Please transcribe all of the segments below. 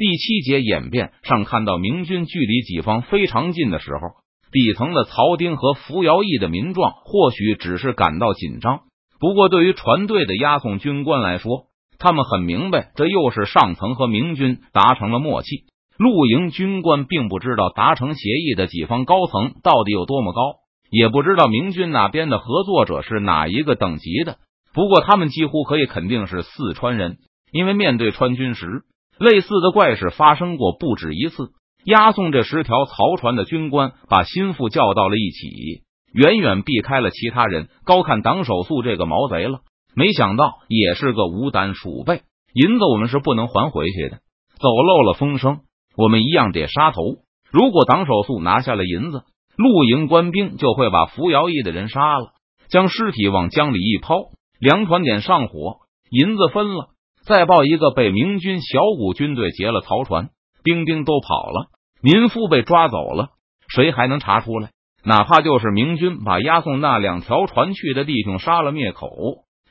第七节演变上看到，明军距离己方非常近的时候，底层的曹丁和扶摇驿的民壮或许只是感到紧张。不过，对于船队的押送军官来说，他们很明白，这又是上层和明军达成了默契。露营军官并不知道达成协议的己方高层到底有多么高，也不知道明军那边的合作者是哪一个等级的。不过，他们几乎可以肯定是四川人，因为面对川军时，类似的怪事发生过不止一次。押送这十条曹船的军官把心腹叫到了一起，远远避开了其他人，高看党守素这个毛贼了。没想到也是个无胆鼠辈，银子我们是不能还回去的，走漏了风声。我们一样得杀头。如果党守素拿下了银子，露营官兵就会把扶摇驿的人杀了，将尸体往江里一抛，粮船点上火，银子分了，再报一个被明军小股军队劫了曹船，兵丁都跑了，民夫被抓走了，谁还能查出来？哪怕就是明军把押送那两条船去的弟兄杀了灭口，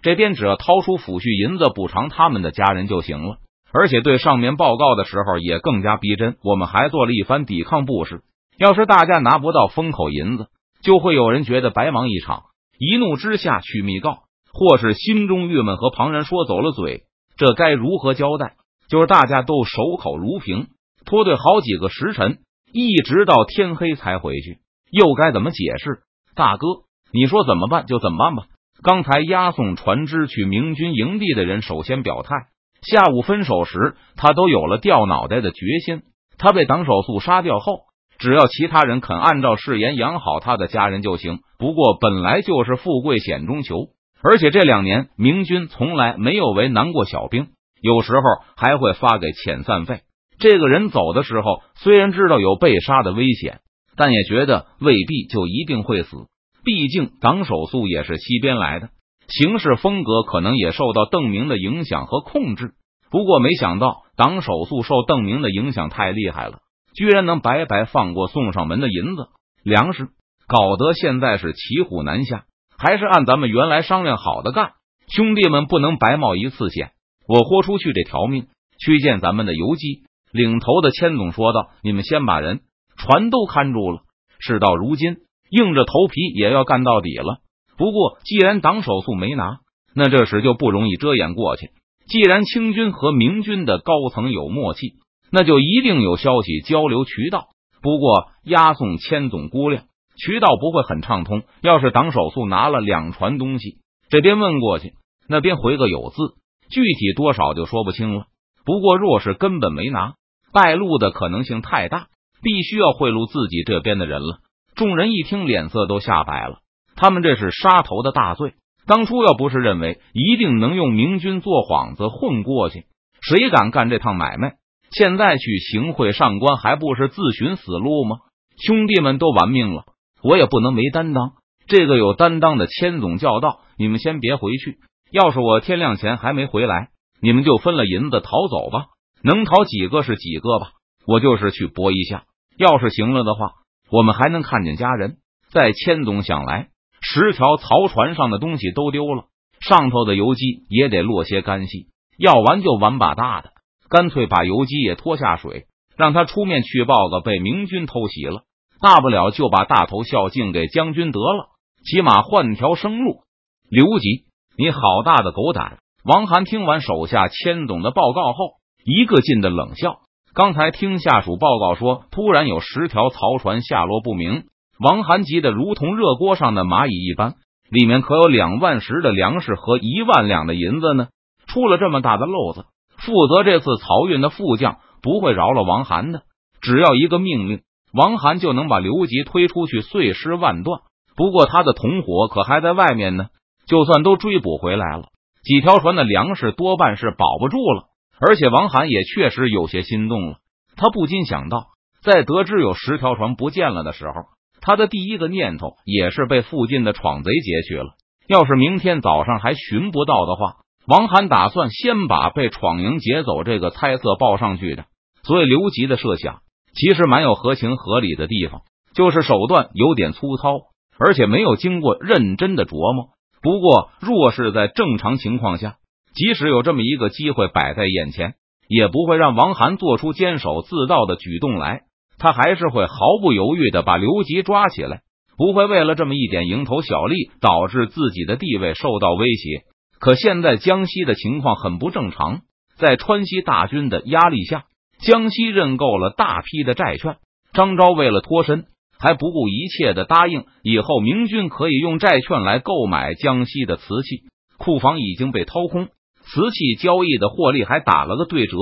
这边只要掏出抚恤银子补偿他们的家人就行了。而且对上面报告的时候也更加逼真。我们还做了一番抵抗布施。要是大家拿不到封口银子，就会有人觉得白忙一场，一怒之下去密告，或是心中郁闷和旁人说走了嘴，这该如何交代？就是大家都守口如瓶，拖队好几个时辰，一直到天黑才回去，又该怎么解释？大哥，你说怎么办就怎么办吧。刚才押送船只去明军营地的人首先表态。下午分手时，他都有了掉脑袋的决心。他被党首素杀掉后，只要其他人肯按照誓言养好他的家人就行。不过本来就是富贵险中求，而且这两年明军从来没有为难过小兵，有时候还会发给遣散费。这个人走的时候，虽然知道有被杀的危险，但也觉得未必就一定会死。毕竟党守素也是西边来的。行事风格可能也受到邓明的影响和控制，不过没想到党守素受邓明的影响太厉害了，居然能白白放过送上门的银子粮食，搞得现在是骑虎难下。还是按咱们原来商量好的干，兄弟们不能白冒一次险。我豁出去这条命去见咱们的游击领头的千总说道：“你们先把人船都看住了，事到如今，硬着头皮也要干到底了。”不过，既然党守素没拿，那这时就不容易遮掩过去。既然清军和明军的高层有默契，那就一定有消息交流渠道。不过，押送千总估量渠道不会很畅通。要是党手速拿了两船东西，这边问过去，那边回个有字，具体多少就说不清了。不过，若是根本没拿，败露的可能性太大，必须要贿赂自己这边的人了。众人一听，脸色都吓白了。他们这是杀头的大罪。当初要不是认为一定能用明军做幌子混过去，谁敢干这趟买卖？现在去行贿上官，还不是自寻死路吗？兄弟们都玩命了，我也不能没担当。这个有担当的千总叫道：“你们先别回去，要是我天亮前还没回来，你们就分了银子逃走吧。能逃几个是几个吧。我就是去搏一下，要是行了的话，我们还能看见家人。”在千总想来。十条曹船上的东西都丢了，上头的游击也得落些干系。要完就玩把大的，干脆把游击也拖下水，让他出面去报个被明军偷袭了。大不了就把大头孝敬给将军得了，起码换条生路。刘吉，你好大的狗胆！王涵听完手下千总的报告后，一个劲的冷笑。刚才听下属报告说，突然有十条曹船下落不明。王涵急得如同热锅上的蚂蚁一般，里面可有两万石的粮食和一万两的银子呢？出了这么大的漏子，负责这次漕运的副将不会饶了王涵的。只要一个命令，王涵就能把刘吉推出去，碎尸万段。不过他的同伙可还在外面呢，就算都追捕回来了，几条船的粮食多半是保不住了。而且王涵也确实有些心动了，他不禁想到，在得知有十条船不见了的时候。他的第一个念头也是被附近的闯贼劫去了。要是明天早上还寻不到的话，王涵打算先把被闯营劫走这个猜测报上去的。所以刘吉的设想其实蛮有合情合理的地方，就是手段有点粗糙，而且没有经过认真的琢磨。不过，若是在正常情况下，即使有这么一个机会摆在眼前，也不会让王涵做出监守自盗的举动来。他还是会毫不犹豫的把刘吉抓起来，不会为了这么一点蝇头小利导致自己的地位受到威胁。可现在江西的情况很不正常，在川西大军的压力下，江西认购了大批的债券。张昭为了脱身，还不顾一切的答应以后明军可以用债券来购买江西的瓷器。库房已经被掏空，瓷器交易的获利还打了个对折，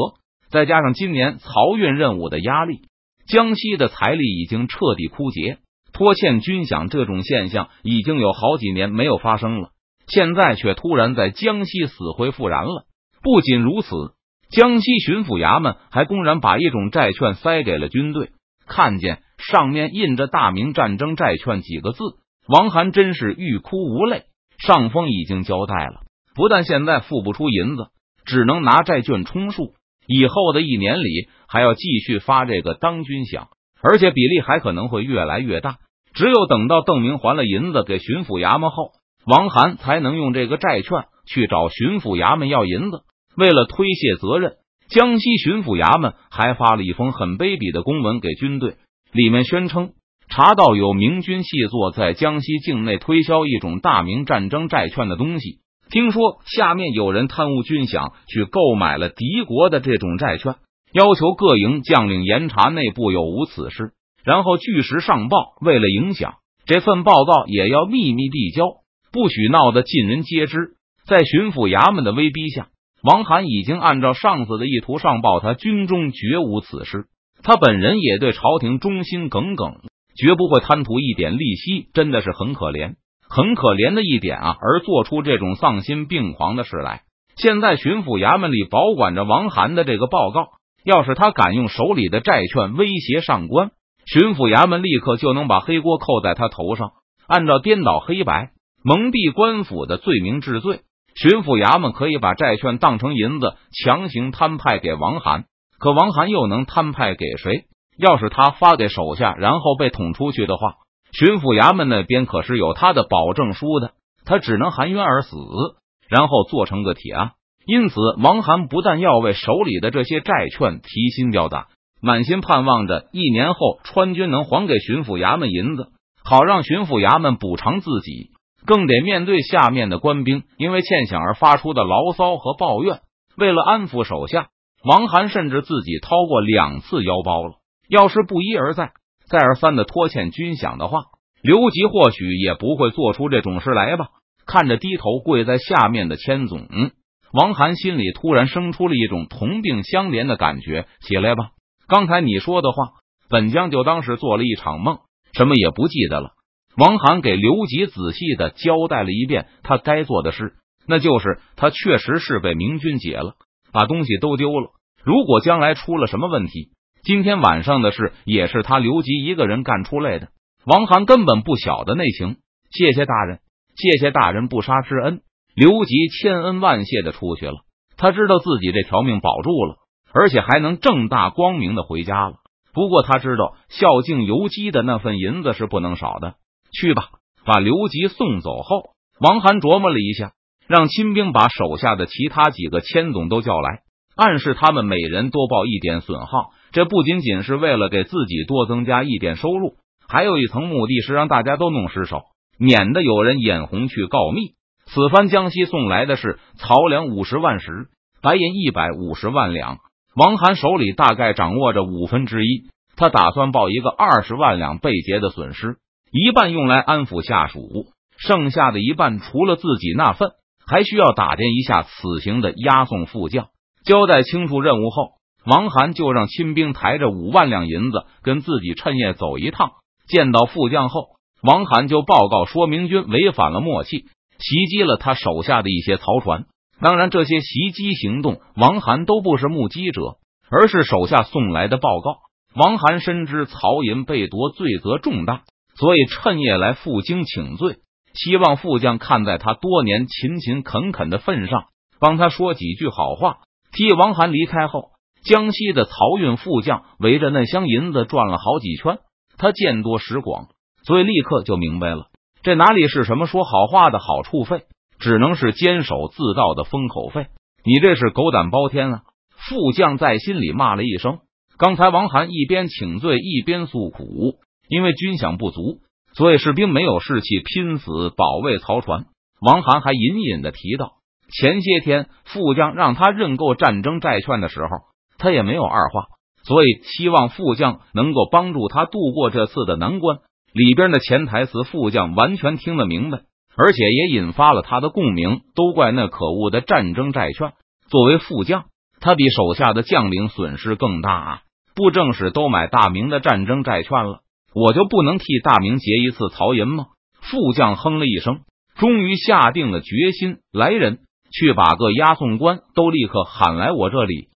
再加上今年漕运任务的压力。江西的财力已经彻底枯竭，拖欠军饷这种现象已经有好几年没有发生了，现在却突然在江西死灰复燃了。不仅如此，江西巡抚衙门还公然把一种债券塞给了军队，看见上面印着“大明战争债券”几个字，王涵真是欲哭无泪。上峰已经交代了，不但现在付不出银子，只能拿债券充数。以后的一年里还要继续发这个当军饷，而且比例还可能会越来越大。只有等到邓明还了银子给巡抚衙门后，王涵才能用这个债券去找巡抚衙门要银子。为了推卸责任，江西巡抚衙门还发了一封很卑鄙的公文给军队，里面宣称查到有明军细作在江西境内推销一种大明战争债券的东西。听说下面有人贪污军饷，去购买了敌国的这种债券，要求各营将领严查内部有无此事，然后据实上报。为了影响这份报告，也要秘密递交，不许闹得尽人皆知。在巡抚衙门的威逼下，王涵已经按照上司的意图上报，他军中绝无此事。他本人也对朝廷忠心耿耿，绝不会贪图一点利息，真的是很可怜。很可怜的一点啊，而做出这种丧心病狂的事来。现在巡抚衙门里保管着王涵的这个报告，要是他敢用手里的债券威胁上官，巡抚衙门立刻就能把黑锅扣在他头上，按照颠倒黑白、蒙蔽官府的罪名治罪。巡抚衙门可以把债券当成银子强行摊派给王涵，可王涵又能摊派给谁？要是他发给手下，然后被捅出去的话。巡抚衙门那边可是有他的保证书的，他只能含冤而死，然后做成个铁案。因此，王涵不但要为手里的这些债券提心吊胆，满心盼望着一年后川军能还给巡抚衙门银子，好让巡抚衙门补偿自己，更得面对下面的官兵因为欠饷而发出的牢骚和抱怨。为了安抚手下，王涵甚至自己掏过两次腰包了。要是不一而再。再而三的拖欠军饷的话，刘吉或许也不会做出这种事来吧。看着低头跪在下面的千总，王涵心里突然生出了一种同病相怜的感觉。起来吧，刚才你说的话，本将就当是做了一场梦，什么也不记得了。王涵给刘吉仔细的交代了一遍他该做的事，那就是他确实是被明军劫了，把东西都丢了。如果将来出了什么问题，今天晚上的事也是他刘吉一个人干出来的，王涵根本不晓得内情。谢谢大人，谢谢大人不杀之恩。刘吉千恩万谢的出去了。他知道自己这条命保住了，而且还能正大光明的回家了。不过他知道孝敬游击的那份银子是不能少的。去吧，把刘吉送走后，王涵琢磨了一下，让亲兵把手下的其他几个千总都叫来，暗示他们每人多报一点损耗。这不仅仅是为了给自己多增加一点收入，还有一层目的是让大家都弄失手，免得有人眼红去告密。此番江西送来的是漕粮五十万石，白银一百五十万两。王涵手里大概掌握着五分之一，他打算报一个二十万两被劫的损失，一半用来安抚下属，剩下的一半除了自己那份，还需要打点一下此行的押送副将。交代清楚任务后。王涵就让亲兵抬着五万两银子跟自己趁夜走一趟。见到副将后，王涵就报告说明军违反了默契，袭击了他手下的一些漕船。当然，这些袭击行动，王涵都不是目击者，而是手下送来的报告。王涵深知曹银被夺罪责重大，所以趁夜来负荆请罪，希望副将看在他多年勤勤恳恳的份上，帮他说几句好话。替王涵离开后。江西的漕运副将围着那箱银子转了好几圈，他见多识广，所以立刻就明白了，这哪里是什么说好话的好处费，只能是监守自盗的封口费。你这是狗胆包天啊！副将在心里骂了一声。刚才王涵一边请罪一边诉苦，因为军饷不足，所以士兵没有士气，拼死保卫曹船。王涵还隐隐的提到，前些天副将让他认购战争债券的时候，他也没有二话，所以希望副将能够帮助他度过这次的难关。里边的潜台词，副将完全听得明白，而且也引发了他的共鸣。都怪那可恶的战争债券！作为副将，他比手下的将领损失更大啊！布政使都买大明的战争债券了，我就不能替大明劫一次曹银吗？副将哼了一声，终于下定了决心：来人，去把各押送官都立刻喊来我这里。